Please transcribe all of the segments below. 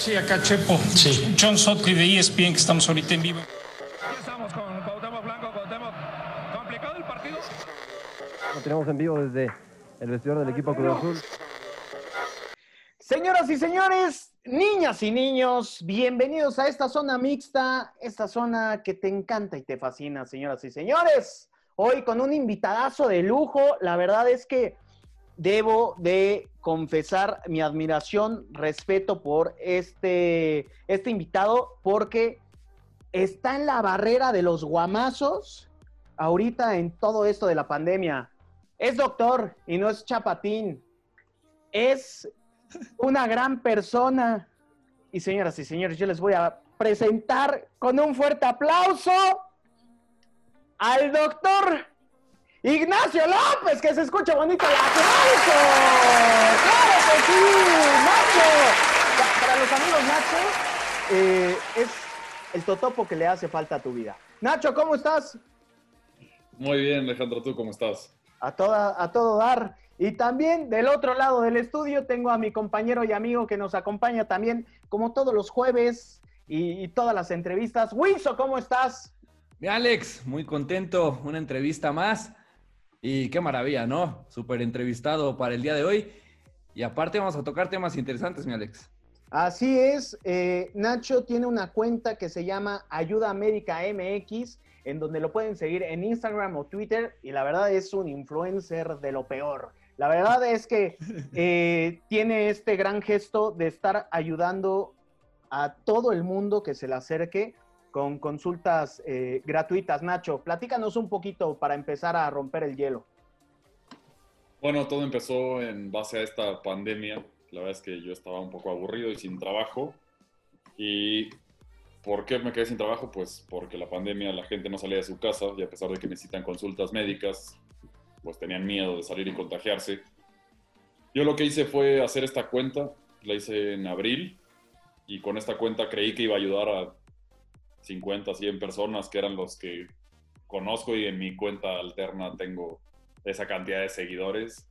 Sí, acá Chepo. Sí. John Sotcliffe de ESPN, que estamos ahorita en vivo. Estamos con Cuauhtémoc Blanco, Cuauhtémoc. ¿Complicado el partido? Lo tenemos en vivo desde el vestidor del equipo Cruz Azul. Señoras y señores, niñas y niños, bienvenidos a esta zona mixta, esta zona que te encanta y te fascina, señoras y señores. Hoy con un invitadazo de lujo, la verdad es que debo de confesar mi admiración, respeto por este, este invitado, porque está en la barrera de los guamazos ahorita en todo esto de la pandemia. Es doctor y no es chapatín. Es una gran persona. Y señoras y señores, yo les voy a presentar con un fuerte aplauso al doctor Ignacio López, que se escucha bonito el aplauso. ¡Claro que sí! Nacho. Pa- Para los amigos Nacho, eh, es el totopo que le hace falta a tu vida. Nacho, ¿cómo estás? Muy bien, Alejandro, ¿tú cómo estás? A, toda, a todo dar. Y también del otro lado del estudio tengo a mi compañero y amigo que nos acompaña también, como todos los jueves y, y todas las entrevistas. Wiso, ¿cómo estás? Mi Alex, muy contento, una entrevista más. Y qué maravilla, ¿no? Súper entrevistado para el día de hoy. Y aparte vamos a tocar temas interesantes, mi Alex. Así es, eh, Nacho tiene una cuenta que se llama Ayuda Médica MX, en donde lo pueden seguir en Instagram o Twitter, y la verdad es un influencer de lo peor. La verdad es que eh, tiene este gran gesto de estar ayudando a todo el mundo que se le acerque con consultas eh, gratuitas. Nacho, platícanos un poquito para empezar a romper el hielo. Bueno, todo empezó en base a esta pandemia. La verdad es que yo estaba un poco aburrido y sin trabajo. ¿Y por qué me quedé sin trabajo? Pues porque la pandemia la gente no salía de su casa y a pesar de que necesitan consultas médicas, pues tenían miedo de salir y contagiarse. Yo lo que hice fue hacer esta cuenta, la hice en abril y con esta cuenta creí que iba a ayudar a 50, 100 personas que eran los que conozco y en mi cuenta alterna tengo esa cantidad de seguidores.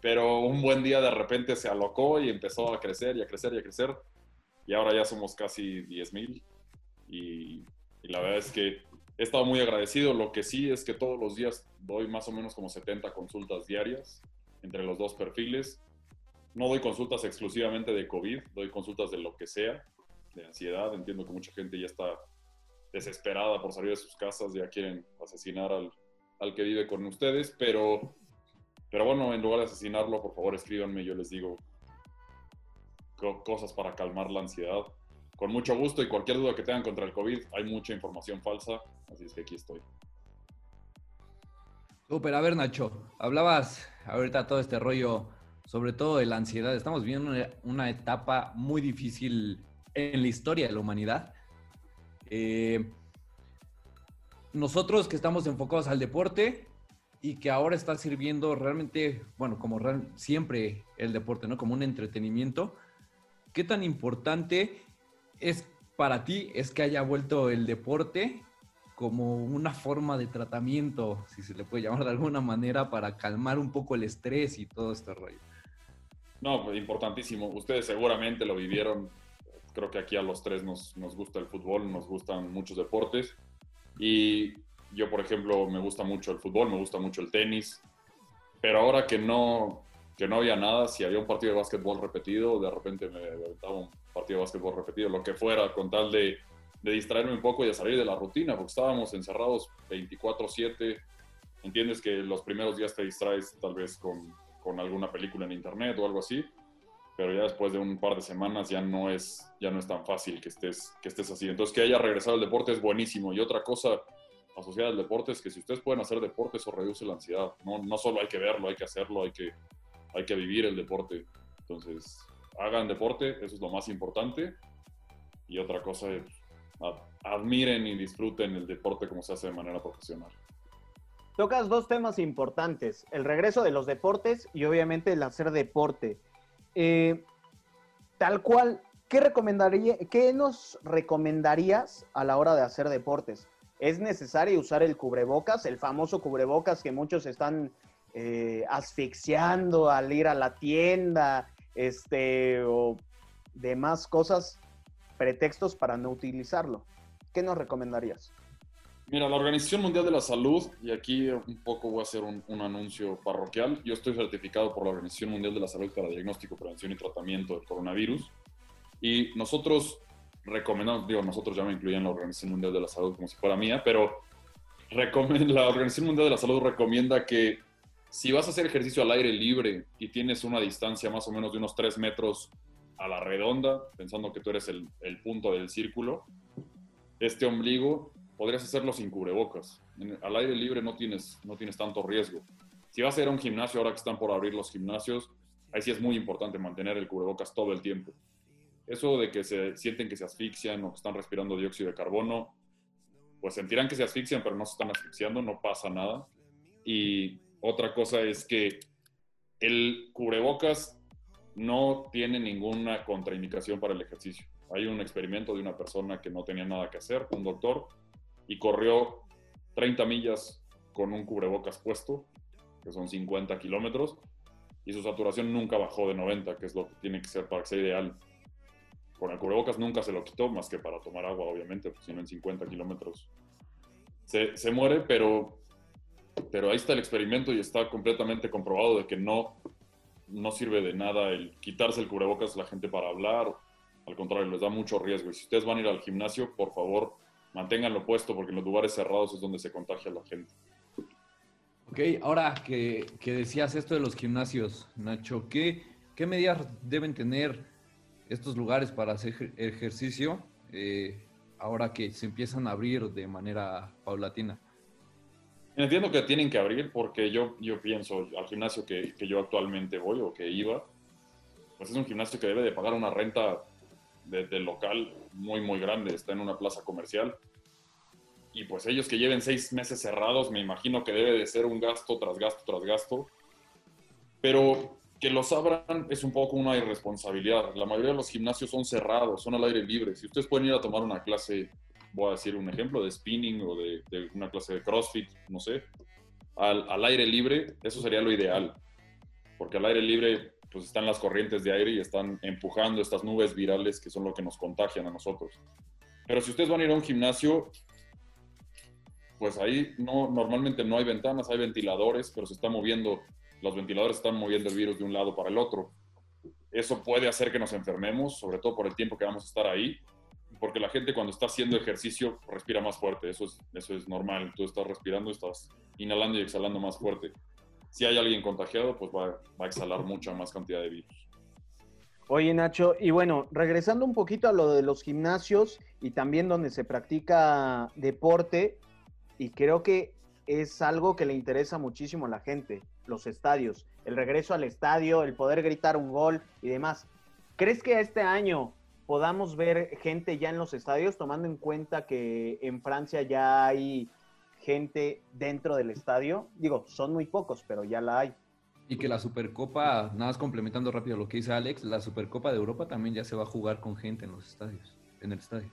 Pero un buen día de repente se alocó y empezó a crecer y a crecer y a crecer. Y ahora ya somos casi 10 mil. Y, la verdad es que he estado muy agradecido. Lo que sí es que todos los días doy más o menos como 70 consultas diarias entre los dos perfiles. No doy consultas exclusivamente de COVID, doy consultas de lo que sea, de ansiedad. Entiendo que mucha gente ya está desesperada por salir de sus casas, ya quieren asesinar al, al que vive con ustedes, pero, pero bueno, en lugar de asesinarlo, por favor escríbanme, yo les digo co- cosas para calmar la ansiedad. Con mucho gusto y cualquier duda que tengan contra el COVID, hay mucha información falsa, así es que aquí estoy. Súper, a ver, Nacho, hablabas ahorita todo este rollo, sobre todo de la ansiedad. Estamos viviendo una, etapa muy difícil en la historia de la humanidad. Eh, nosotros que estamos enfocados al deporte y que ahora está sirviendo realmente, bueno, como real- siempre el deporte, ¿no? Como un entretenimiento. ¿Qué tan importante es para ti es que haya vuelto el deporte como una forma de tratamiento, si se le puede llamar de alguna manera, para calmar un poco el estrés y todo este rollo? No, pues, importantísimo. Ustedes seguramente lo vivieron. Creo que aquí a los tres nos, nos gusta el fútbol, nos gustan muchos deportes. Y yo, por ejemplo, me gusta mucho el fútbol, me gusta mucho el tenis. Pero ahora que no, que no había nada, si había un partido de básquetbol repetido, de repente me aventaba un partido de básquetbol repetido, lo que fuera, con tal de, de distraerme un poco y de salir de la rutina, porque estábamos encerrados 24/7. Entiendes que los primeros días te distraes tal vez con, con alguna película en internet o algo así, pero ya después de un par de semanas ya no es, ya no es tan fácil que estés, que estés así. Entonces que haya regresado al deporte es buenísimo. Y otra cosa asociada al deporte es que si ustedes pueden hacer deporte, eso reduce la ansiedad. No, no solo hay que verlo, hay que hacerlo, hay que, hay que vivir el deporte. Entonces, hagan deporte, eso es lo más importante. Y otra cosa es, ad- admiren y disfruten el deporte como se hace de manera profesional. Tocas dos temas importantes, el regreso de los deportes y obviamente el hacer deporte. Eh, tal cual, ¿qué, recomendaría, ¿qué nos recomendarías a la hora de hacer deportes? ¿Es necesario usar el cubrebocas, el famoso cubrebocas que muchos están eh, asfixiando al ir a la tienda, este, o demás cosas, pretextos para no utilizarlo. ¿Qué nos recomendarías? Mira, la Organización Mundial de la Salud, y aquí un poco voy a hacer un, un, anuncio parroquial, yo estoy certificado por la Organización Mundial de la Salud para diagnóstico, prevención y tratamiento del coronavirus, y nosotros recomendamos, digo, nosotros ya me incluyen la Organización Mundial de la Salud como si fuera mía, pero la Organización Mundial de la Salud recomienda que si vas a hacer ejercicio al aire libre y tienes una distancia más o menos de unos 3 metros a la redonda, pensando que tú eres el, el punto del círculo, este ombligo podrías hacerlo sin cubrebocas. En, al aire libre no tienes, no tienes tanto riesgo. Si vas a ir a un gimnasio, ahora que están por abrir los gimnasios, ahí sí es muy importante mantener el cubrebocas todo el tiempo. Eso de que se sienten que se asfixian o que están respirando dióxido de carbono, pues sentirán que se asfixian, pero no se están asfixiando, no pasa nada. Y otra cosa es que el cubrebocas no tiene ninguna contraindicación para el ejercicio. Hay un experimento de una persona que no tenía nada que hacer, un doctor, y corrió 30 millas con un cubrebocas puesto, que son 50 kilómetros, y su saturación nunca bajó de 90, que es lo que tiene que ser para que sea ideal. Con el cubrebocas nunca se lo quitó, más que para tomar agua, obviamente, pues si en 50 kilómetros se, se, muere, pero, pero ahí está el experimento y está completamente comprobado de que no, no sirve de nada el quitarse el cubrebocas a la gente para hablar, al contrario, les da mucho riesgo. Y si ustedes van a ir al gimnasio, por favor, manténganlo puesto porque en los lugares cerrados es donde se contagia la gente. Ok, ahora que, que decías esto de los gimnasios, Nacho, ¿qué, ¿qué, medidas deben tener estos lugares para hacer ejercicio eh, ahora que se empiezan a abrir de manera paulatina? Entiendo que tienen que abrir porque yo, yo pienso, al gimnasio que, que yo actualmente voy o que iba, pues es un gimnasio que debe de pagar una renta de, de, local muy, muy grande, está en una plaza comercial. Y pues ellos que lleven seis meses cerrados, me imagino que debe de ser un gasto tras gasto tras gasto. Pero que los abran es un poco una irresponsabilidad. La mayoría de los gimnasios son cerrados, son al aire libre. Si ustedes pueden ir a tomar una clase, voy a decir un ejemplo, de spinning o de, de una clase de CrossFit, no sé, al, al aire libre, eso sería lo ideal. Porque al aire libre pues están las corrientes de aire y están empujando estas nubes virales que son lo que nos contagian a nosotros. Pero si ustedes van a ir a un gimnasio, pues ahí no, normalmente no hay ventanas, hay ventiladores, pero se está moviendo, los ventiladores están moviendo el virus de un lado para el otro. Eso puede hacer que nos enfermemos, sobre todo por el tiempo que vamos a estar ahí, porque la gente cuando está haciendo ejercicio respira más fuerte, eso es, eso es normal, tú estás respirando, estás inhalando y exhalando más fuerte si hay alguien contagiado, pues va, a exhalar mucha más cantidad de virus. Oye, Nacho, y bueno, regresando un poquito a lo de los gimnasios y también donde se practica deporte, y creo que es algo que le interesa muchísimo a la gente, los estadios, el regreso al estadio, el poder gritar un gol y demás. ¿Crees que este año podamos ver gente ya en los estadios, tomando en cuenta que en Francia ya hay gente dentro del estadio. Digo, son muy pocos, pero ya la hay. Y que la Supercopa, nada más complementando rápido lo que dice Alex, la Supercopa de Europa también ya se va a jugar con gente en los estadios, en el estadio.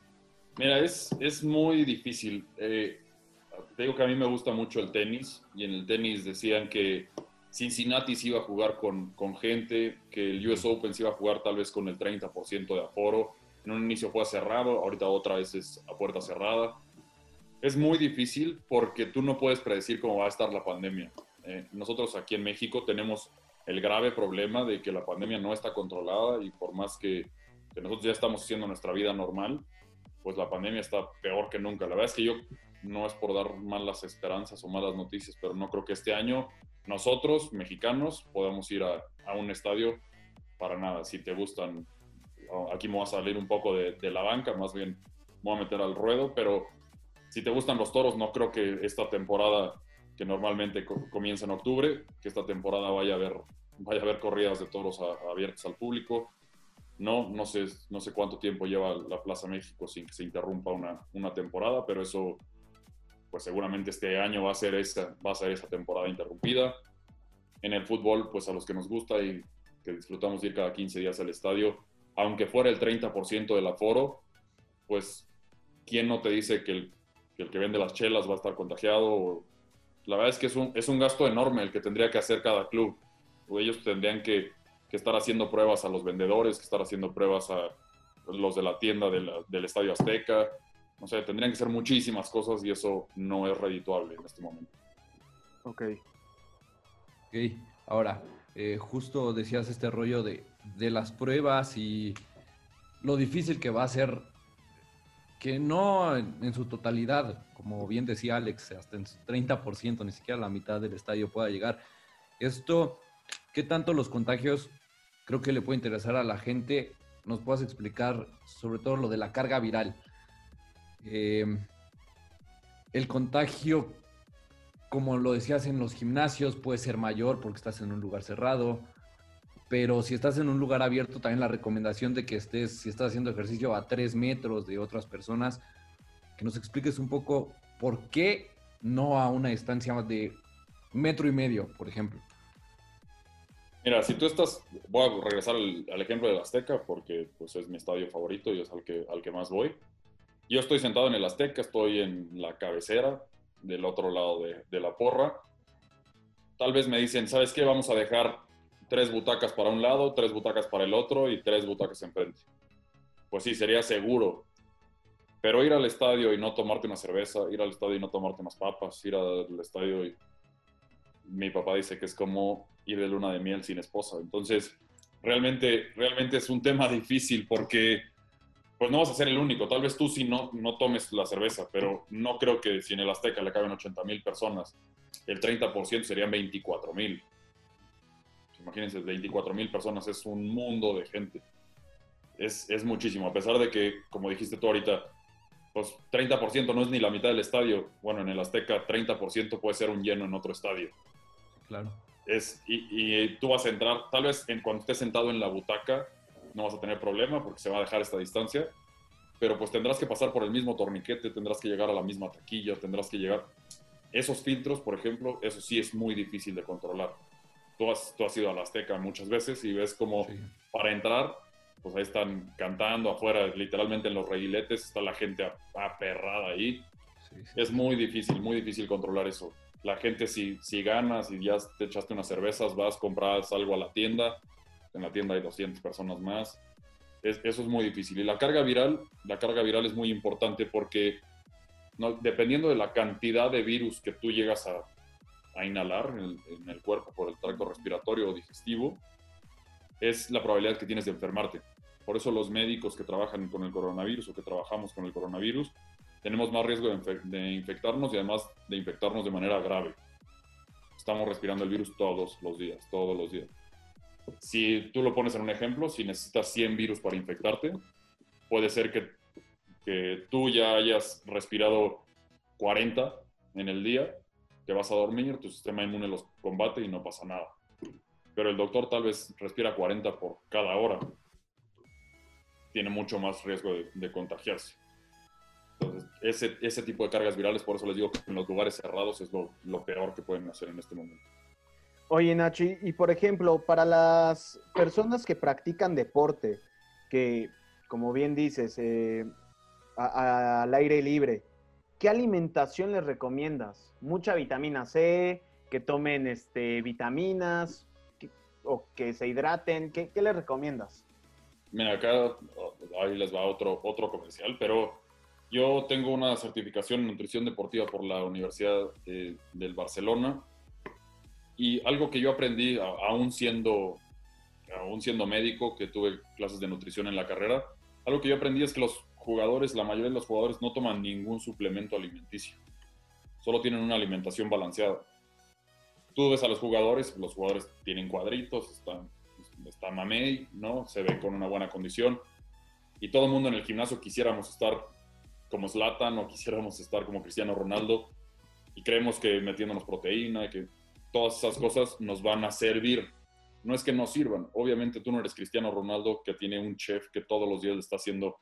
Mira, es, es muy difícil. Eh, te digo que a mí me gusta mucho el tenis y en el tenis decían que Cincinnati se iba a jugar con, con gente, que el US Open se iba a jugar tal vez con el 30% de aforo. En un inicio fue cerrado, ahorita otra vez es a puerta cerrada es muy difícil porque tú no puedes predecir cómo va a estar la pandemia. Eh, nosotros aquí en México tenemos el grave problema de que la pandemia no está controlada y por más que, que, nosotros ya estamos haciendo nuestra vida normal, pues la pandemia está peor que nunca. La verdad es que yo no es por dar malas esperanzas o malas noticias, pero no creo que este año nosotros, mexicanos, podamos ir a, a un estadio para nada. Si te gustan, aquí me voy a salir un poco de, de la banca, más bien me voy a meter al ruedo, pero si te gustan los toros, no creo que esta temporada, que normalmente comienza en octubre, que esta temporada vaya a haber, vaya a haber corridas de toros abiertas al público. No, no sé, no sé cuánto tiempo lleva la Plaza México sin que se interrumpa una, una temporada, pero eso, pues seguramente este año va a ser esa, va a ser esa temporada interrumpida. En el fútbol, pues a los que nos gusta y que disfrutamos ir cada 15 días al estadio, aunque fuera el 30% del aforo, pues ¿quién no te dice que el que el que vende las chelas va a estar contagiado. La verdad es que es un, es un gasto enorme el que tendría que hacer cada club. O ellos tendrían que, que, estar haciendo pruebas a los vendedores, que estar haciendo pruebas a, los de la tienda de la- del Estadio Azteca. O sea, tendrían que ser muchísimas cosas y eso no es redituable en este momento. Ok. Ok, ahora, eh, justo decías este rollo de, de las pruebas y lo difícil que va a ser que no en, su totalidad, como bien decía Alex, hasta en su 30%, ni siquiera la mitad del estadio pueda llegar. Esto, ¿qué tanto los contagios creo que le puede interesar a la gente? Nos puedas explicar sobre todo lo de la carga viral. Eh, el contagio como lo decías en los gimnasios, puede ser mayor porque estás en un lugar cerrado, pero si estás en un lugar abierto, también la recomendación de que estés, si estás haciendo ejercicio a tres metros de otras personas, que nos expliques un poco por qué no a una distancia de metro y medio, por ejemplo. Mira, si tú estás, voy a regresar al, al ejemplo del Azteca porque pues, es mi estadio favorito y es al que, al que más voy. Yo estoy sentado en el Azteca, estoy en la cabecera del otro lado de, de la porra. Tal vez me dicen, ¿sabes qué? Vamos a dejar tres butacas para un lado, tres butacas para el otro y tres butacas enfrente. Pues sí, sería seguro. Pero ir al estadio y no tomarte una cerveza, ir al estadio y no tomarte unas papas, ir al estadio y... Mi papá dice que es como ir de luna de miel sin esposa. Entonces, realmente, realmente es un tema difícil porque pues no vas a ser el único. Tal vez tú sí no, no tomes la cerveza, pero no creo que si en el Azteca le caben 80 mil personas, el 30% serían 24 mil. Imagínense, 24 mil personas es un mundo de gente. Es, es muchísimo, a pesar de que, como dijiste tú ahorita, pues 30% no es ni la mitad del estadio. Bueno, en el Azteca 30% puede ser un lleno en otro estadio. Claro. Es, y, y tú vas a entrar, tal vez en cuando estés sentado en la butaca, no vas a tener problema porque se va a dejar esta distancia, pero pues tendrás que pasar por el mismo torniquete, tendrás que llegar a la misma taquilla, tendrás que llegar... Esos filtros, por ejemplo, eso sí es muy difícil de controlar. Tú has, tú has ido a la Azteca muchas veces y ves como Sí. para entrar, pues ahí están cantando afuera, literalmente en los reguiletes, está la gente aperrada ahí. Sí, sí. Es muy difícil, muy difícil controlar eso. La gente, si, si ganas y ya te echaste unas cervezas, vas, compras algo a la tienda, en la tienda hay 200 personas más. Es- eso es muy difícil. Y la carga viral, la carga viral es muy importante porque no, dependiendo de la cantidad de virus que tú llegas a, a inhalar en el, en el cuerpo por el tracto respiratorio o digestivo, es la probabilidad que tienes de enfermarte. Por eso los médicos que trabajan con el coronavirus o que trabajamos con el coronavirus, tenemos más riesgo de, de infectarnos y además de infectarnos de manera grave. Estamos respirando el virus todos los días, todos los días. Si tú lo pones en un ejemplo, si necesitas 100 virus para infectarte, puede ser que, que tú ya hayas respirado 40 en el día, te vas a dormir, tu sistema inmune los combate y no pasa nada. Pero el doctor tal vez respira 40 por cada hora. Tiene mucho más riesgo de, de contagiarse. Entonces, ese, ese tipo de cargas virales, por eso les digo que en los lugares cerrados es lo, lo peor que pueden hacer en este momento. Oye, Nachi, y por ejemplo, para las personas que practican deporte, que, como bien dices, eh, a- a- al aire libre, ¿qué alimentación les recomiendas? ¿Mucha vitamina C? ¿Que tomen este, vitaminas? ¿O que se hidraten? ¿Qué, qué les recomiendas? Mira, acá oh, ahí les va otro, otro comercial, pero yo tengo una certificación en nutrición deportiva por la Universidad eh, del Barcelona y algo que yo aprendí aún siendo, aún siendo médico, que tuve clases de nutrición en la carrera, algo que yo aprendí es que los jugadores, la mayoría de los jugadores no toman ningún suplemento alimenticio, solo tienen una alimentación balanceada. Tú ves a los jugadores, los jugadores tienen cuadritos, están está mamey, ¿no? Se ve con una buena condición. Y todo el mundo en el gimnasio quisiéramos estar como Zlatan o quisiéramos estar como Cristiano Ronaldo. Y creemos que metiéndonos proteína, que todas esas cosas nos van a servir. No es que no sirvan. Obviamente tú no eres Cristiano Ronaldo que tiene un chef que todos los días le está haciendo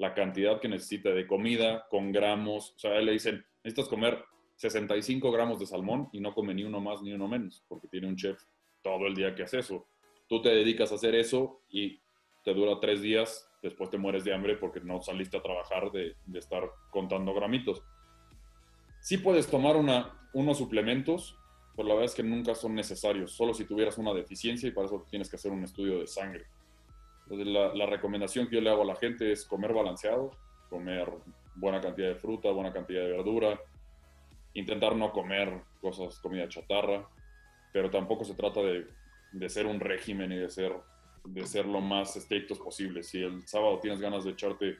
la cantidad que necesita de comida con gramos. O sea, a él le dicen, necesitas comer 65 gramos de salmón y no come ni uno más ni uno menos, porque tiene un chef todo el día que hace eso tú te dedicas a hacer eso y te dura tres días, después te mueres de hambre porque no saliste a trabajar de, de estar contando gramitos. Sí puedes tomar una, unos suplementos, pero la verdad es que nunca son necesarios, solo si tuvieras una deficiencia y para eso tienes que hacer un estudio de sangre. La, la recomendación que yo le hago a la gente es comer balanceado, comer buena cantidad de fruta, buena cantidad de verdura, intentar no comer cosas, comida chatarra, pero tampoco se trata de, de ser un régimen y de ser, de ser lo más estrictos posible. Si el sábado tienes ganas de echarte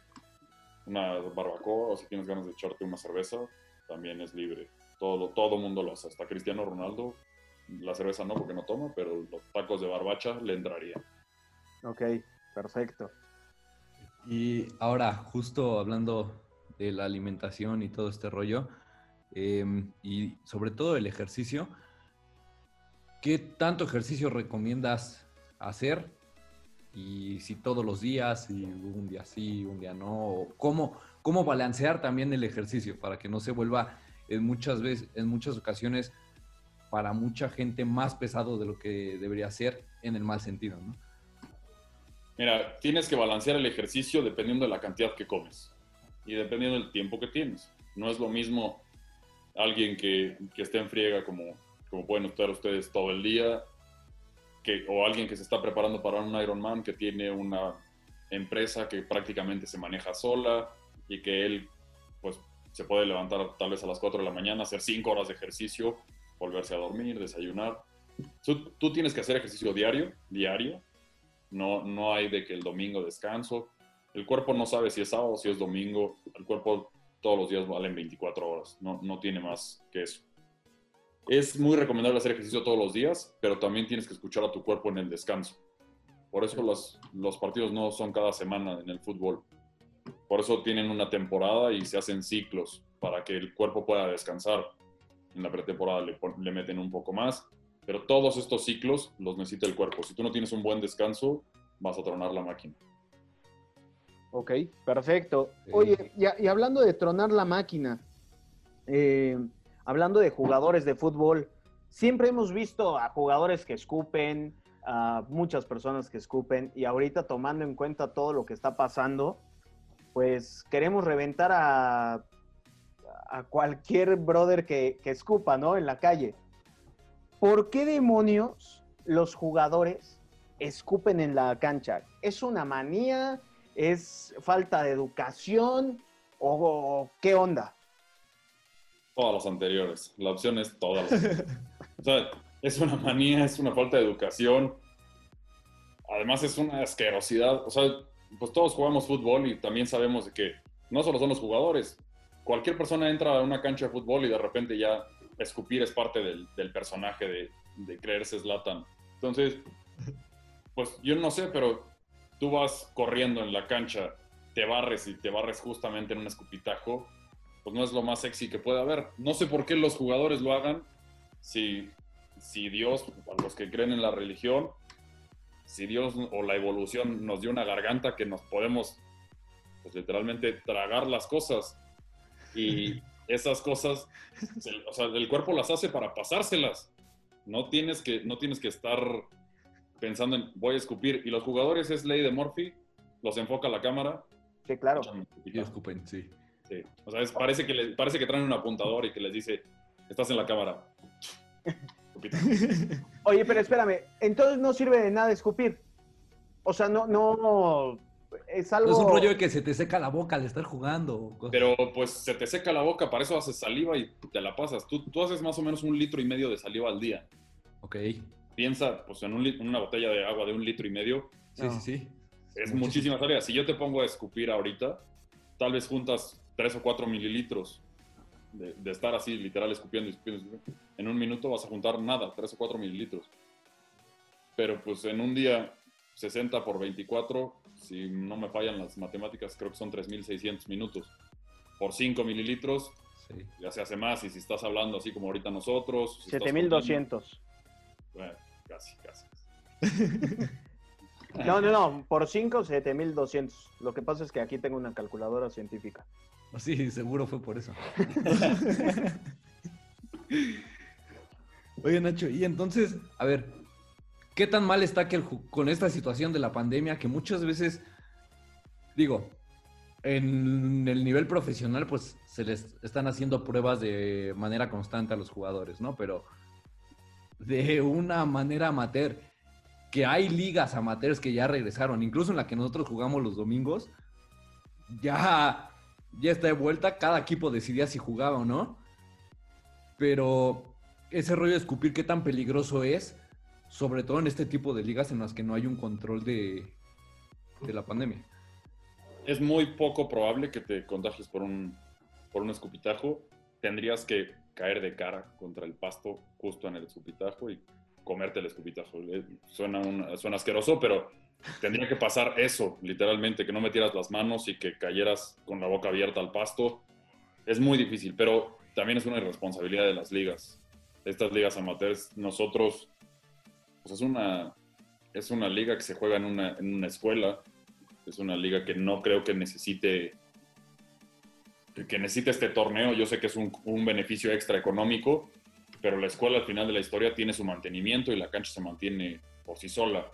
una barbacoa o si tienes ganas de echarte una cerveza, también es libre. Todo, todo mundo lo hace. Hasta Cristiano Ronaldo, la cerveza no porque no toma, pero los tacos de barbacha le entrarían. Ok, perfecto. Y ahora, justo hablando de la alimentación y todo este rollo, eh, y sobre todo el ejercicio, ¿qué tanto ejercicio recomiendas hacer? Y si todos los días, si un día sí, un día no, ¿cómo, cómo balancear también el ejercicio para que no se vuelva en muchas veces, en muchas ocasiones, para mucha gente más pesado de lo que debería ser en el mal sentido, ¿no? Mira, tienes que balancear el ejercicio dependiendo de la cantidad que comes y dependiendo del tiempo que tienes. No es lo mismo alguien que, que esté en friega como, como pueden estar ustedes todo el día, que, o alguien que se está preparando para un Ironman que tiene una empresa que prácticamente se maneja sola y que él pues se puede levantar tal vez a las 4 de la mañana, hacer 5 horas de ejercicio, volverse a dormir, desayunar. Tú, tú tienes que hacer ejercicio diario, diario. No, no hay de que el domingo descanso. El cuerpo no sabe si es sábado si es domingo. El cuerpo todos los días valen 24 horas. No, no tiene más que eso. Es muy recomendable hacer ejercicio todos los días, pero también tienes que escuchar a tu cuerpo en el descanso. Por eso los, los partidos no son cada semana en el fútbol. Por eso tienen una temporada y se hacen ciclos para que el cuerpo pueda descansar. En la pretemporada le, le meten un poco más, pero todos estos ciclos los necesita el cuerpo. Si tú no tienes un buen descanso, vas a tronar la máquina. Ok, perfecto. Oye, y, y hablando de tronar la máquina, eh, hablando de jugadores de fútbol, siempre hemos visto a jugadores que escupen, a muchas personas que escupen, y ahorita tomando en cuenta todo lo que está pasando, pues queremos reventar a, a cualquier brother que, que escupa, ¿no? En la calle. ¿Por qué demonios los jugadores escupen en la cancha? ¿Es una manía? ¿Es falta de educación? ¿O, qué onda? Todas las anteriores. La opción es todas las. O sea, es una manía, es una falta de educación. Además es una asquerosidad. O sea, pues todos jugamos fútbol y también sabemos que no solo son los jugadores. Cualquier persona entra a una cancha de fútbol y de repente ya escupir es parte del, del personaje de, de creerse Zlatan. Entonces, pues yo no sé, pero tú vas corriendo en la cancha, te barres y te barres justamente en un escupitajo, pues no es lo más sexy que puede haber. No sé por qué los jugadores lo hagan, si, si Dios, los que creen en la religión, si Dios o la evolución nos dio una garganta que nos podemos, pues literalmente tragar las cosas. Y esas cosas, el- o sea, el cuerpo las hace para pasárselas. No tienes que, no tienes que estar pensando en voy a escupir. Y los jugadores es ley de Murphy, los enfoca la cámara. Sí, claro. Y escupen, sí. Sí. O sea, es- parece, que le- parece que traen un apuntador y que les dice, estás en la cámara. Oye, pero espérame, entonces no sirve de nada escupir. O sea, no, no, es algo... No es un rollo de que se te seca la boca al estar jugando. Pero pues se te seca la boca, para eso haces saliva y te la pasas. Tú, tú haces más o menos un litro y medio de saliva al día. Ok. Piensa pues en, un en una botella de agua de un litro y medio, Sí, No. sí, sí. es Muchísimo. muchísima saliva. Si yo te pongo a escupir ahorita, tal vez juntas 3 o 4 mililitros de, de estar así, literal, escupiendo y escupiendo, escupiendo. En un minuto vas a juntar nada, 3 o 4 mililitros. Pero pues en un día, 60 por 24, si no me fallan las matemáticas, creo que son 3.600 minutos. Por 5 mililitros, sí. ya se hace más. Y si estás hablando así como ahorita nosotros... si estás 7200. comiendo, Bueno, casi, casi. No, no, no, por 5, 7200. Lo que pasa es que aquí tengo una calculadora científica. Sí, seguro fue por eso. Oye, Nacho, y entonces, a ver, ¿qué tan mal está con esta situación de la pandemia que muchas veces, digo, en el nivel profesional, pues se les están haciendo pruebas de manera constante a los jugadores, ¿no? Pero de una manera amateur, que hay ligas amateurs que ya regresaron, incluso en la que nosotros jugamos los domingos, ya, ya está de vuelta, cada equipo decidía si jugaba o no, pero ese rollo de escupir qué tan peligroso es, sobre todo en este tipo de ligas en las que no hay un control de, de la pandemia. Es muy poco probable que te contagies por un, por un escupitajo. Tendrías que caer de cara contra el pasto justo en el escupitajo y comerte el escupitajo. Suena, un- suena asqueroso, pero tendría que pasar eso, literalmente, que no metieras las manos y que cayeras con la boca abierta al pasto. Es muy difícil, pero también es una irresponsabilidad de las ligas. Estas ligas amateurs, nosotros, pues es una, es una liga que se juega en una, en una escuela, es una liga que no creo que necesite que necesite este torneo. Yo sé que es un, un beneficio extra económico, pero la escuela al final de la historia tiene su mantenimiento y la cancha se mantiene por sí sola.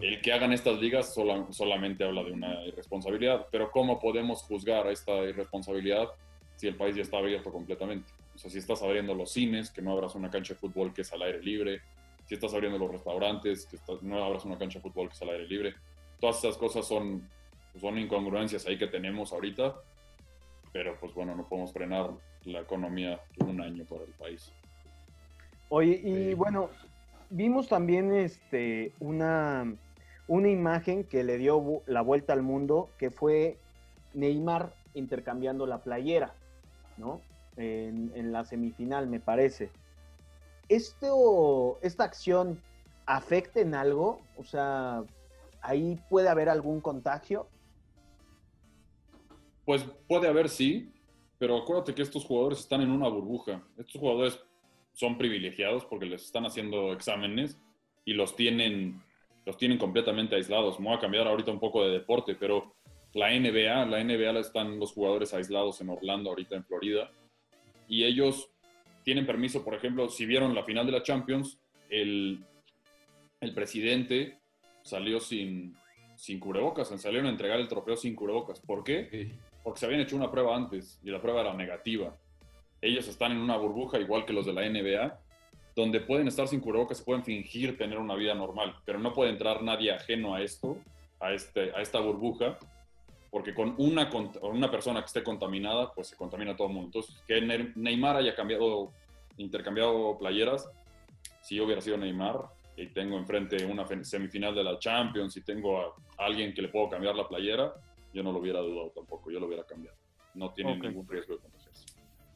El que hagan estas ligas sola- solamente habla de una irresponsabilidad, pero ¿cómo podemos juzgar esta irresponsabilidad si el país ya está abierto completamente? O sea, si estás abriendo los cines, que no abras una cancha de fútbol que es al aire libre, si estás abriendo los restaurantes, que estás- no abras una cancha de fútbol que es al aire libre. Todas esas cosas son, son incongruencias ahí que tenemos ahorita, pero pues bueno, no podemos frenar la economía por un año para el país. Oye, y bueno, vimos también este, una, una imagen que le dio la vuelta al mundo, que fue Neymar intercambiando la playera, ¿no? En, en la semifinal, me parece. ¿Esto, ¿Esta acción afecta en algo? O sea, ¿ahí puede haber algún contagio? Pues puede haber, sí, pero acuérdate que estos jugadores están en una burbuja. Estos jugadores son privilegiados porque les están haciendo exámenes y los tienen, los tienen completamente aislados. Me voy a cambiar ahorita un poco de deporte, pero la NBA, la NBA están los jugadores aislados en Orlando, ahorita en Florida, y ellos tienen permiso, por ejemplo, si vieron la final de la Champions, el, el presidente salió sin, sin cubrebocas, salieron a entregar el trofeo sin cubrebocas. ¿Por qué? porque se habían hecho una prueba antes y la prueba era negativa. Ellos están en una burbuja igual que los de la NBA, donde pueden estar sin cubrebocas, pueden fingir tener una vida normal, pero no puede entrar nadie ajeno a esto, a, este, a esta burbuja, porque con una, con una persona que esté contaminada, pues se contamina todo el mundo. Entonces, que Ne- Neymar haya cambiado, intercambiado playeras, si yo hubiera sido Neymar y tengo enfrente una semifinal de la Champions y tengo a alguien que le puedo cambiar la playera, yo no lo hubiera dudado tampoco, yo lo hubiera cambiado. No tiene Ok. ningún riesgo de contagiarse.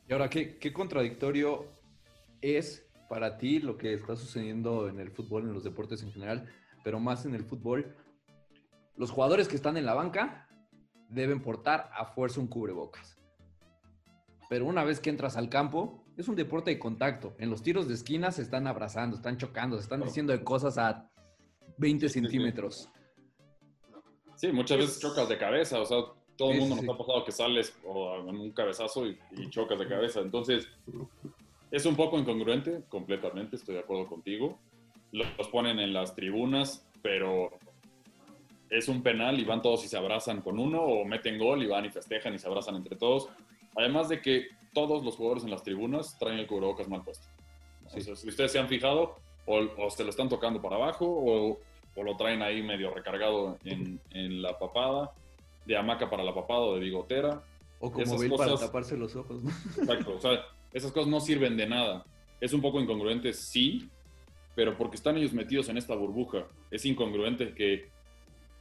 Y ahora, ¿qué, qué contradictorio es para ti lo que está sucediendo en el fútbol, en los deportes en general, pero más en el fútbol? Los jugadores que están en la banca deben portar a fuerza un cubrebocas. Pero una vez que entras al campo, es un deporte de contacto. En los tiros de esquina se están abrazando, están chocando, se están diciendo de cosas a 20 Sí, sí, sí. centímetros. Sí, muchas veces chocas de cabeza, o sea, todo el mundo nos ha pasado que sales o en un cabezazo y, y chocas de cabeza. Entonces, es un poco incongruente, completamente, estoy de acuerdo contigo. Los ponen en las tribunas, pero es un penal y van todos y se abrazan con uno, o meten gol y van y festejan y se abrazan entre todos. Además de que todos los jugadores en las tribunas traen el cubrebocas mal puesto. O Sí. sea, si ustedes se han fijado, o, o se lo están tocando para abajo, o, o lo traen ahí medio recargado en, en la papada, de hamaca para la papada o de bigotera. O como Bale para cosas- taparse los ojos. ¿no? Exacto, o sea, esas cosas no sirven de nada. Es un poco incongruente, sí, pero porque están ellos metidos en esta burbuja. Es incongruente que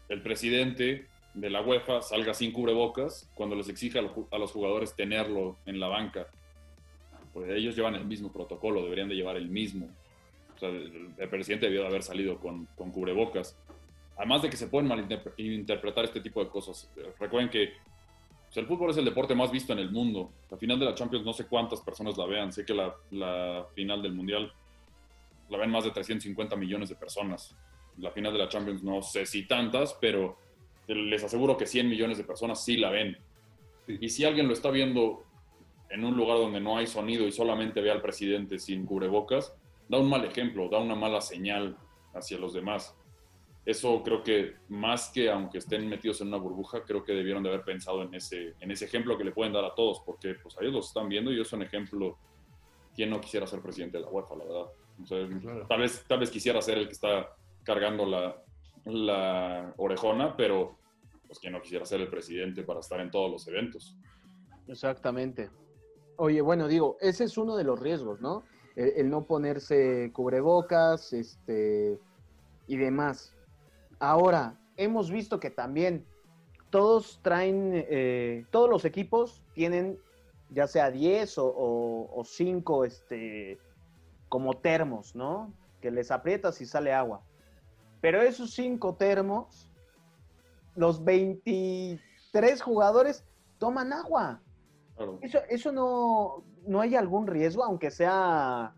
el presidente de la UEFA salga sin cubrebocas cuando les exige a los jugadores tenerlo en la banca. Pues ellos llevan el mismo protocolo, deberían de llevar el mismo. O sea, el, presidente debió de haber salido con, con cubrebocas. Además de que se pueden malinterpretar este tipo de cosas. Recuerden que sea, el fútbol es el deporte más visto en el mundo. La final de la Champions no sé cuántas personas la vean. Sé que la final del Mundial la ven más de 350 millones de personas. La final de la Champions no sé si tantas, pero les aseguro que 100 millones de personas sí la ven. Y si alguien lo está viendo en un lugar donde no hay sonido y solamente ve al presidente sin cubrebocas, da un mal ejemplo, da una mala señal hacia los demás. Eso creo que más que aunque estén metidos en una burbuja, creo que debieron de haber pensado en ese, en ese ejemplo que le pueden dar a todos, porque pues ellos los están viendo y ellos son ejemplo. ¿Quién no quisiera ser presidente de la UEFA, la verdad? O sea, Claro. tal, vez, tal vez quisiera ser el que está cargando la, orejona, pero pues quien no quisiera ser el presidente para estar en todos los eventos. Exactamente. Oye, bueno, digo, ese es uno de los riesgos, ¿no? El, el no ponerse cubrebocas, este, y demás. Ahora, hemos visto que también todos traen, eh, todos los equipos tienen ya sea 10 o, o, o 5 este, como termos, ¿no? Que les aprietas y sale agua. Pero esos 5 termos, los 23 jugadores toman agua. Claro. ¿Eso, eso no, no hay algún riesgo, aunque sea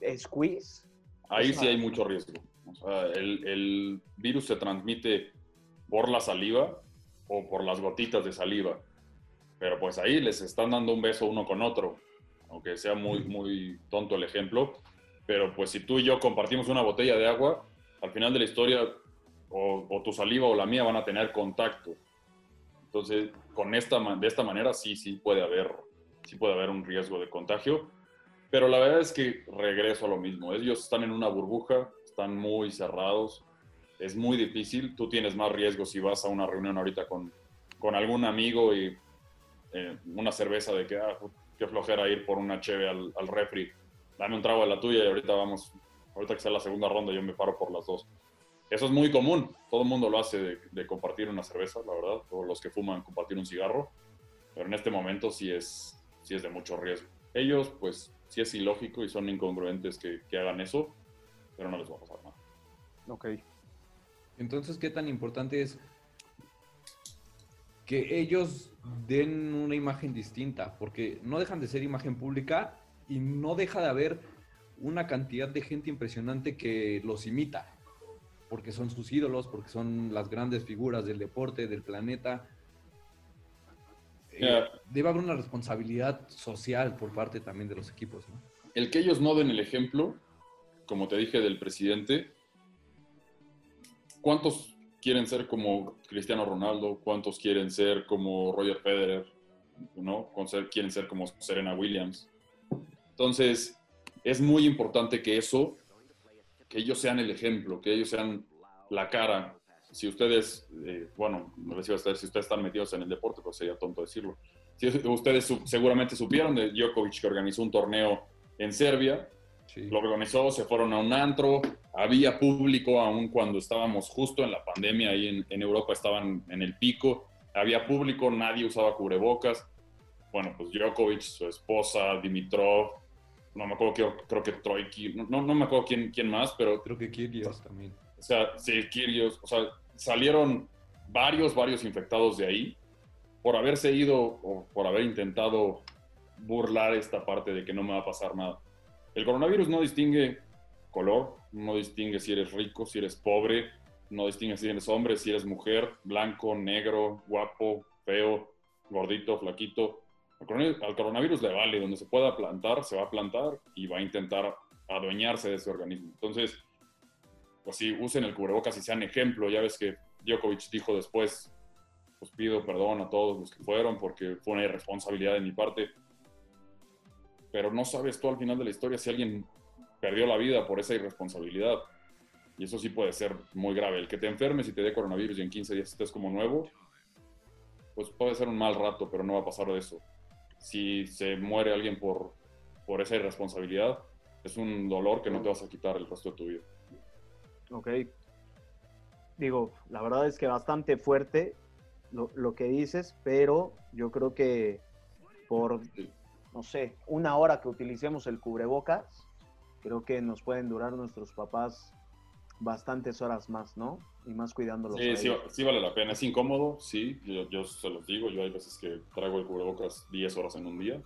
eh, squeeze? Ahí sí hay mucho riesgo. O sea, el, el virus se transmite por la saliva o por las gotitas de saliva. Pero pues ahí les están dando un beso uno con otro, aunque sea muy, muy tonto el ejemplo. Pero pues si tú y yo compartimos una botella de agua, al final de la historia o, tu saliva o la mía van a tener contacto. Entonces, con esta, de esta manera sí, sí puede haber, sí puede haber un riesgo de contagio. Pero la verdad es que regreso a lo mismo. Ellos están en una burbuja, están muy cerrados. Es muy difícil. Tú tienes más riesgo si vas a una reunión ahorita con, con algún amigo y eh, una cerveza de que, ah, qué flojera ir por una cheve al, al refri. Dame un trago de la tuya y ahorita vamos, ahorita que sea la segunda ronda yo me paro por las dos. Eso es muy común. Todo el mundo lo hace de, de compartir una cerveza, la verdad. Todos los que fuman compartir un cigarro. Pero en este momento sí es, sí es de mucho riesgo. Ellos, pues, sí es ilógico y son incongruentes que, que hagan eso, pero no les va a pasar nada. Ok. Entonces, ¿qué tan importante es que ellos den una imagen distinta? Porque no dejan de ser imagen pública y no deja de haber una cantidad de gente impresionante que los imita, porque son sus ídolos, porque son las grandes figuras del deporte, del planeta. Eh, debe haber una responsabilidad social por parte también de los equipos, ¿no? El que ellos no den el ejemplo, como te dije del presidente, ¿cuántos quieren ser como Cristiano Ronaldo? ¿Cuántos quieren ser como Roger Federer? ¿No? Quieren ser como Serena Williams. Entonces, es muy importante que eso, que ellos sean el ejemplo, que ellos sean la cara. Si ustedes, eh, bueno, no les iba a decir, si ustedes están metidos en el deporte, pues sería tonto decirlo. Si ustedes seguramente supieron de Djokovic que organizó un torneo en Serbia, Sí. lo organizó, se fueron a un antro, había público aún cuando estábamos justo en la pandemia, ahí en, en Europa estaban en el pico, había público, nadie usaba cubrebocas. Bueno, pues Djokovic, su esposa, Dimitrov, no me acuerdo, creo, creo que Troiki, no, no me acuerdo quién, quién más, pero Creo que Kyrgios también. o sea, sí, Kyrgios, o sea, salieron varios, varios infectados de ahí por haberse ido o por haber intentado burlar esta parte de que no me va a pasar nada. El coronavirus no distingue color, no distingue si eres rico, si eres pobre, no distingue si eres hombre, si eres mujer, blanco, negro, guapo, feo, gordito, flaquito. Al coronavirus, le vale, donde se pueda plantar, se va a plantar y va a intentar adueñarse de ese organismo. Entonces, pues sí, usen el cubrebocas y sean ejemplo. Ya ves que Djokovic dijo después, pues pido perdón a todos los que fueron porque fue una irresponsabilidad de mi parte. Pero no sabes tú al final de la historia si alguien perdió la vida por esa irresponsabilidad. Y eso sí puede ser muy grave. El que te enfermes y te dé coronavirus y en 15 días estés como nuevo, pues puede ser un mal rato, pero no va a pasar de eso. Si se muere alguien por, por esa irresponsabilidad, es un dolor que no te vas a quitar el resto de tu vida. Ok. Digo, la verdad es que bastante fuerte lo, lo que dices, pero yo creo que por, no sé, una hora que utilicemos el cubrebocas, creo que nos pueden durar nuestros papás bastantes horas más, ¿no? Y más cuidándolos. Sí, sí, sí vale la pena. Es incómodo, sí. Yo, yo se los digo. Yo hay veces que traigo el cubrebocas 10 horas en un día.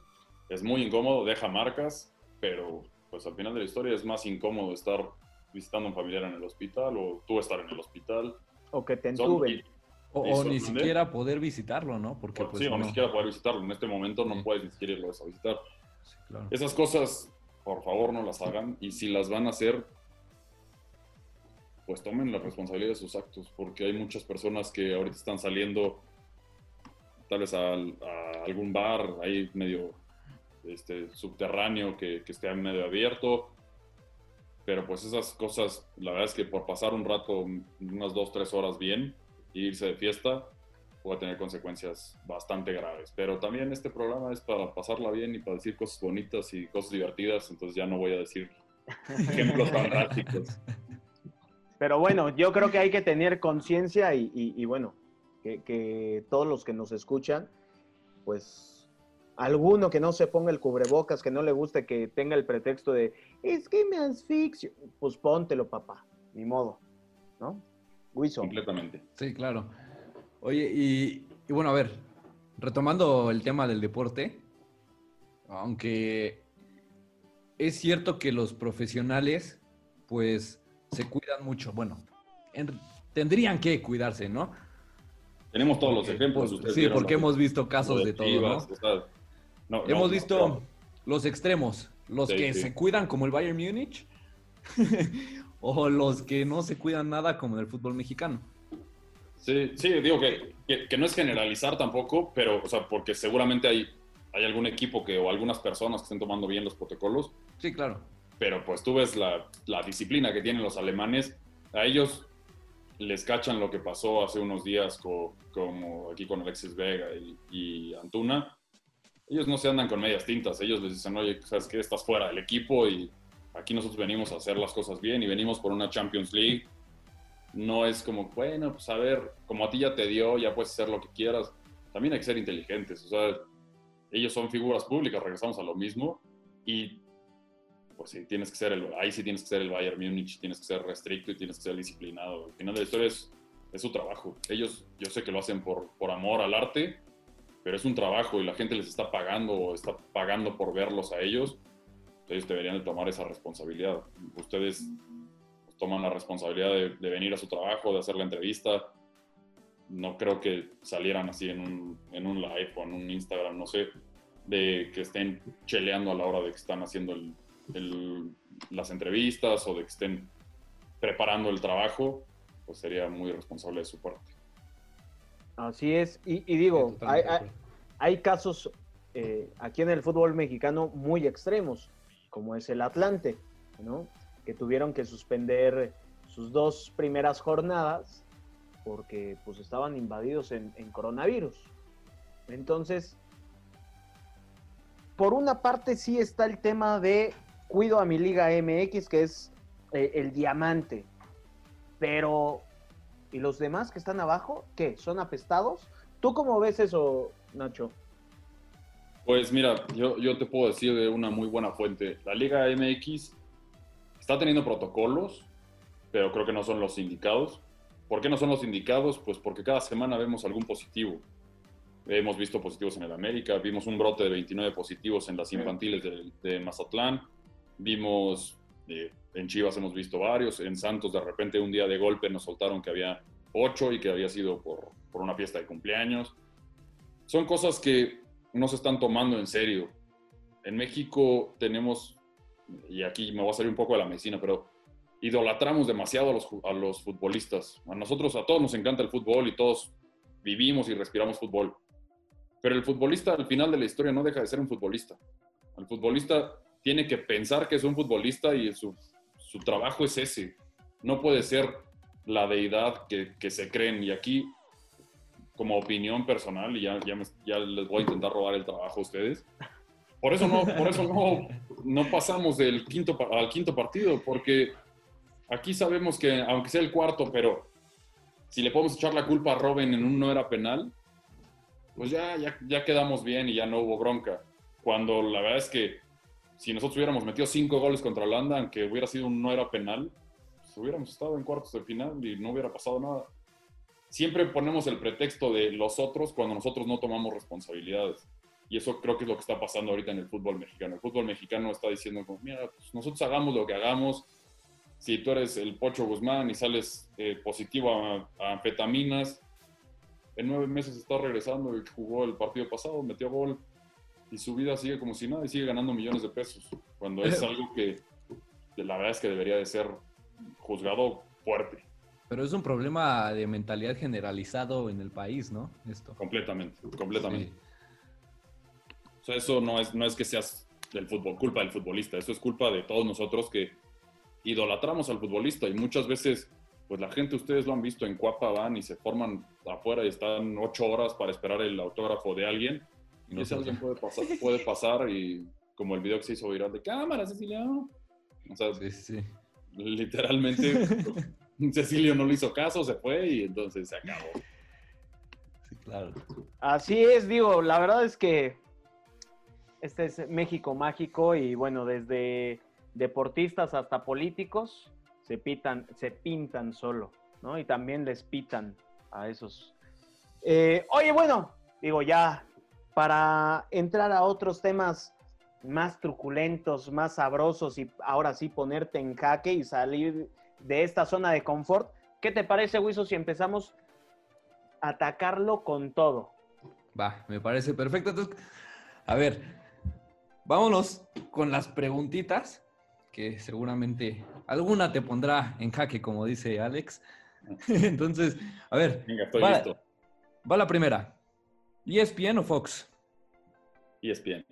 Es muy incómodo, deja marcas, pero pues al final de la historia es más incómodo estar visitando a un familiar en el hospital o tú estar en el hospital. O que te entuben. O, o ni siquiera poder visitarlo, ¿no? Porque Por- pues sí, o ni no. siquiera poder visitarlo. En este momento no Sí. puedes ni siquiera irlo a visitar. Sí, claro. Esas cosas, por favor, no las hagan. Y si las van a hacer, pues tomen la responsabilidad de sus actos, porque hay muchas personas que ahorita están saliendo tal vez al- a, algún bar ahí medio este, subterráneo que, que esté medio abierto. Pero pues esas cosas, la verdad es que por pasar un rato, unas dos, tres horas bien, e irse de fiesta, puede tener consecuencias bastante graves. Pero también este programa es para pasarla bien y para decir cosas bonitas y cosas divertidas, entonces ya no voy a decir ejemplos tan drásticos. Pero bueno, yo creo que hay que tener conciencia y, y- y bueno, que, que todos los que nos escuchan, pues alguno que no se ponga el cubrebocas, que no le guste, que tenga el pretexto de, es que me asfixio, pues póntelo, papá, ni modo, ¿no? Wilson. Completamente. Sí, claro. Oye, y, y bueno, a ver, retomando el tema del deporte, aunque es cierto que los profesionales, pues, se cuidan mucho. Bueno, en- tendrían que cuidarse, ¿no? Tenemos todos los ejemplos. pues, sí, porque hemos visto casos de todo, ¿no? o sea, no, Hemos no, visto no. los extremos, los Sí, que sí. se cuidan como el Bayern Múnich o los que no se cuidan nada como en el fútbol mexicano. Sí, sí, digo que, que, que no es generalizar tampoco, pero, o sea, porque seguramente hay, hay algún equipo que, o algunas personas que estén tomando bien los protocolos, Sí, claro. Pero pues tú ves la, disciplina que tienen los alemanes, a ellos les cachan lo que pasó hace unos días co- como aquí con Alexis Vega y, Antuna. Ellos no se andan con medias tintas, ellos les dicen, oye, ¿sabes qué? Estás fuera del equipo y aquí nosotros venimos a hacer las cosas bien y venimos por una Champions League. No es como, bueno, pues a ver, como a ti ya te dio, ya puedes hacer lo que quieras. También hay que ser inteligentes, o sea, ellos son figuras públicas, regresamos a lo mismo y pues sí, tienes que ser el, ahí sí tienes que ser el Bayern Múnich, tienes que ser restricto y tienes que ser disciplinado. Al final de la historia es, es su trabajo. Ellos, yo sé que lo hacen por, por amor al arte, pero es un trabajo y la gente les está pagando o está pagando por verlos a ellos. Ellos deberían de tomar esa responsabilidad. Ustedes pues, toman la responsabilidad de, de venir a su trabajo, de hacer la entrevista. No creo que salieran así en un, en un live o en un Instagram, no sé, de que estén cheleando a la hora de que están haciendo el, el- las entrevistas o de que estén preparando el trabajo, pues sería muy irresponsable de su parte. Así es. Y, y digo, Sí, hay, casos eh, aquí en el fútbol mexicano muy extremos, como es el Atlante, ¿no? Que tuvieron que suspender sus dos primeras jornadas porque pues estaban invadidos en, en coronavirus. Entonces, por una parte sí está el tema de cuido a mi Liga MX, que es eh, el diamante, pero ¿y los demás que están abajo? ¿Qué? ¿Son apestados? ¿Tú cómo ves eso, Nacho? Pues mira, yo, yo te puedo decir de una muy buena fuente. La Liga MX está teniendo protocolos, pero creo que no son los indicados. ¿Por qué no son los indicados? Pues porque cada semana vemos algún positivo. Hemos visto positivos en el América, vimos un brote de 29 positivos en las infantiles de, de Mazatlán, vimos eh, en Chivas hemos visto varios, en Santos de repente un día de golpe nos soltaron que había 8 y que había sido por, por una fiesta de cumpleaños. Son cosas que no se están tomando en serio. En México tenemos, y aquí me voy a salir un poco de la medicina, pero idolatramos demasiado a los, a los futbolistas. A nosotros, a todos nos encanta el fútbol y todos vivimos y respiramos fútbol. Pero el futbolista al final de la historia no deja de ser un futbolista. El futbolista tiene que pensar que es un futbolista y su, su trabajo es ese. No puede ser la deidad que, que se creen. Y aquí, como opinión personal, y ya, ya, me- ya les voy a intentar robar el trabajo a ustedes, por eso no, por eso no, no pasamos del quinto, al quinto partido, porque aquí sabemos que, aunque sea el cuarto, pero si le podemos echar la culpa a Robin en un no era penal, pues ya, ya, ya quedamos bien y ya no hubo bronca. Cuando la verdad es que si nosotros hubiéramos metido cinco goles contra Holanda, aunque hubiera sido un no era penal, pues hubiéramos estado en cuartos de final y no hubiera pasado nada. Siempre ponemos el pretexto de los otros cuando nosotros no tomamos responsabilidades. Y eso creo que es lo que está pasando ahorita en el fútbol mexicano. El fútbol mexicano está diciendo, como, mira, pues nosotros hagamos lo que hagamos. Si tú eres el Pocho Guzmán y sales eh, positivo a, a anfetaminas, en nueve meses está regresando y jugó el partido pasado, metió gol y su vida sigue como si nada y sigue ganando millones de pesos. Cuando es algo que la verdad es que debería de ser juzgado fuerte, Pero es un problema de mentalidad generalizado en el país, ¿no? Esto. completamente, completamente. Sí. O sea, eso no es, no es que seas del fútbol, culpa del futbolista, eso es culpa de todos nosotros que, idolatramos al futbolista y muchas veces, pues la gente, ustedes lo han visto, en Cuapa van y se forman afuera y están ocho horas para esperar el autógrafo de alguien. Y ese alguien puede pasar, puede pasar y como el video que se hizo viral de cámara, Cecilia. O sea, Sí, sí, sí. literalmente Cecilio no le hizo caso, se fue y entonces se acabó. Sí, claro. Así es, digo, la verdad es que este es México mágico y bueno, desde deportistas hasta políticos se pitan, se pintan solo, ¿no? Y también les pitan a esos. Eh, oye, bueno, digo ya, para entrar a otros temas más truculentos, más sabrosos y ahora sí ponerte en jaque y salir de esta zona de confort, ¿qué te parece, Wiso, si empezamos a atacarlo con todo? Va, me parece perfecto. Entonces, a ver, vámonos con las preguntitas, que seguramente alguna te pondrá en jaque, como dice Alex. Entonces, a ver, Venga, estoy va, listo. va la primera. ¿ESPN o Fox? ESPN.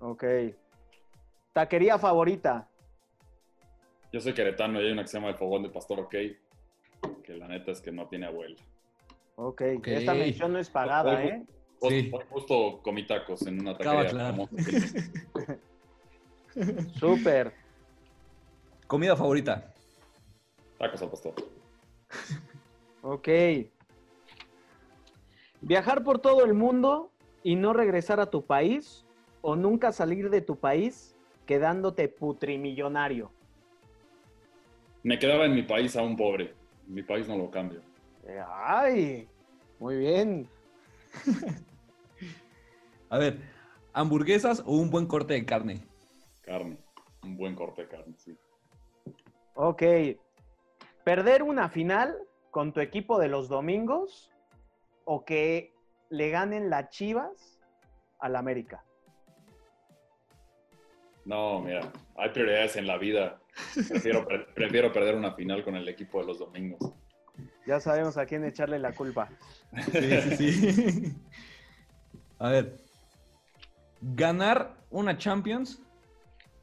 Ok. Taquería favorita. Yo soy queretano y hay una que se llama El Fogón de Pastor OK, que la neta es que no tiene abuela. Ok. Ok. Esta mención no es pagada, Hoy- ¿eh? hoy- Sí. hoy Justo comí tacos en una taquería. claro. famosa. Súper. ¿Comida favorita? Tacos al pastor. Ok. Viajar por todo el mundo y no regresar a tu país o nunca salir de tu país quedándote putrimillonario. Me quedaba en mi país aún pobre. Mi país no lo cambio. Eh, Ay, muy bien. A ver, ¿hamburguesas o un buen corte de carne? Carne. Un buen corte de carne, sí. Ok. ¿Perder una final con tu equipo de los domingos o que le ganen las Chivas al América? No, mira, hay prioridades en la vida. Prefiero, pre- prefiero perder una final con el equipo de los domingos. Ya sabemos a quién echarle la culpa. Sí, sí, sí. A ver, ¿ganar una Champions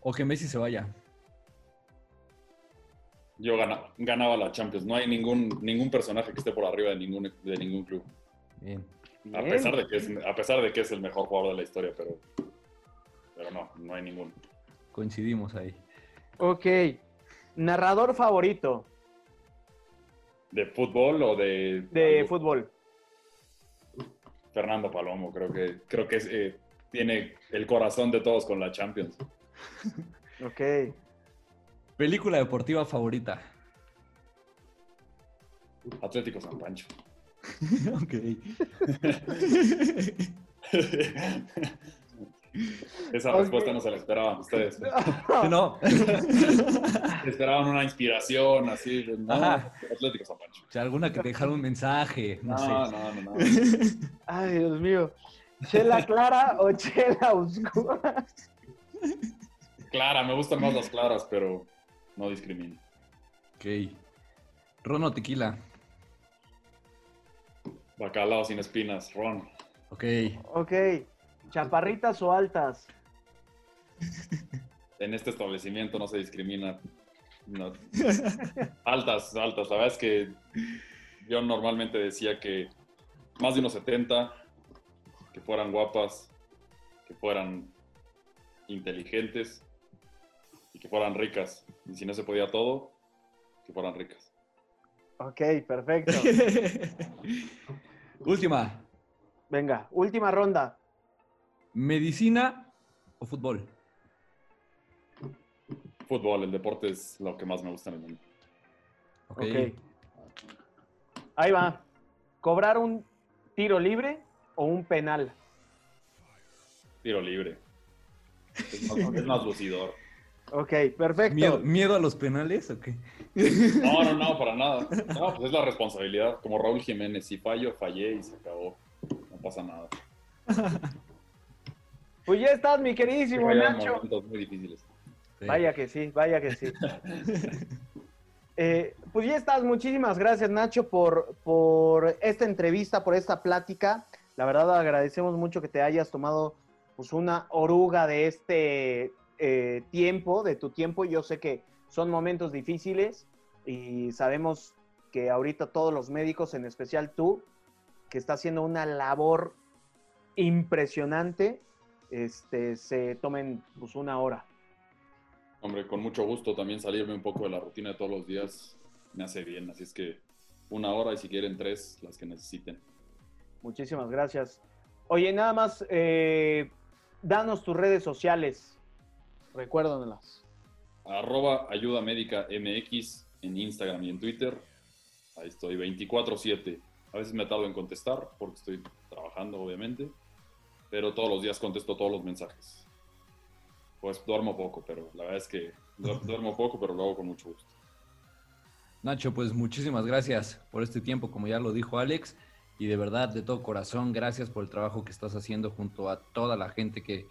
o que Messi se vaya? Yo gana- ganaba la Champions. No hay ningún, ningún personaje que esté por arriba de ningún, de ningún club. Bien. A pesar, de que es, a pesar de que es el mejor jugador de la historia, pero, pero no, no hay ninguno. Coincidimos ahí. Ok. Narrador favorito ¿De fútbol o de...? de algo? fútbol. Fernando Palomo, creo que, creo que es, eh, tiene el corazón de todos con la Champions. Ok. ¿Película deportiva favorita? Atlético San Pancho. ok. Esa respuesta no se la esperaban ustedes. No, Esperaban una inspiración así. de, No, Ajá. Atlético San Pancho. o sea, alguna que te dejara un mensaje, no, No, sé. no, no, no. Ay, Dios mío. ¿Chela clara o chela oscura? Clara, me gustan más las claras, pero no discrimino. Ok. ¿Ron o tequila? Bacalao sin espinas, Ron. Ok. Ok. ¿Chaparritas o altas? En este establecimiento no se discrimina. No. Altas, altas. La verdad es que yo normalmente decía que más de unos 70, que fueran guapas, que fueran inteligentes y que fueran ricas. Y si no se podía todo, que fueran ricas. Ok, perfecto. Última. Venga, última ronda. ¿Medicina o fútbol? Fútbol, el deporte es lo que más me gusta en el mundo. Ok. Ok. Ahí va. ¿Cobrar un tiro libre o un penal? Tiro libre. Es más, es más lucidor. Ok, perfecto. ¿Miedo, miedo a los penales? Ok. No, no, no, para nada. No, pues es la responsabilidad. Como Raúl Jiménez, si fallo, fallé y se acabó. No pasa nada. Pues ya estás, mi queridísimo Nacho. momentos muy difíciles. Sí. Vaya que sí, vaya que sí. Eh, pues ya estás, muchísimas gracias Nacho por, por esta entrevista, por esta plática. La verdad agradecemos mucho que te hayas tomado pues una oruga de este eh, tiempo, de tu tiempo. Yo sé que son momentos difíciles y sabemos que ahorita todos los médicos, en especial tú, que está haciendo una labor impresionante, este, se tomen pues, una hora. Hombre, con mucho gusto también salirme un poco de la rutina de todos los días me hace bien, así es que una hora y si quieren tres, las que necesiten. Muchísimas gracias. Oye, nada más, eh, danos tus redes sociales, recuérdamelas. Arroba Ayuda Médica MX en Instagram y en Twitter. Ahí estoy 24/7. A veces me tardo en contestar porque estoy trabajando, obviamente, pero todos los días contesto todos los mensajes. Pues duermo poco, pero la verdad es que du- duermo poco, pero lo hago con mucho gusto. Nacho, pues muchísimas gracias por este tiempo, como ya lo dijo Alex, y de verdad, de todo corazón, gracias por el trabajo que estás haciendo junto a toda la gente que,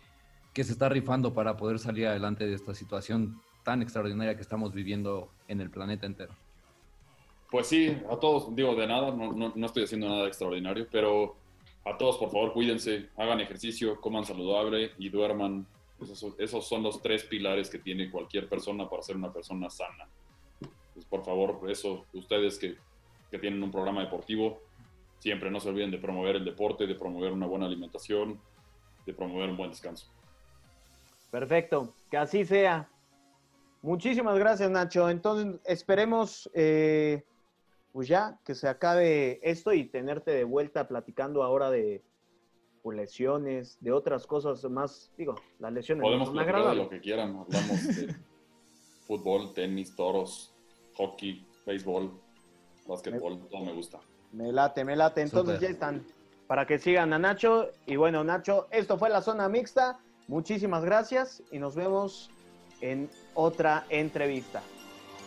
que se está rifando para poder salir adelante de esta situación tan extraordinaria que estamos viviendo en el planeta entero. Pues sí, a todos, digo, de nada, no, no- no estoy haciendo nada extraordinario, pero a todos, por favor, cuídense, hagan ejercicio, coman saludable y duerman. Esos, son- esos son los tres pilares que tiene cualquier persona para ser una persona sana. Pues por favor, eso, ustedes que, que tienen un programa deportivo, siempre no se olviden de promover el deporte, de promover una buena alimentación, de promover un buen descanso. Perfecto, que así sea. Muchísimas gracias, Nacho. Entonces, esperemos, eh, pues ya, que se acabe esto y tenerte de vuelta platicando ahora de pues, lesiones, de otras cosas más, digo, las lesiones. no Podemos platicar de agradables. lo que quieran, hablamos de fútbol, tenis, toros, hockey, béisbol, básquetbol, todo me gusta. Me late, me late. Entonces ya están. Para que sigan a Nacho. Y bueno, Nacho, esto fue la zona mixta. Muchísimas gracias y nos vemos en otra entrevista.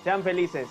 Sean felices.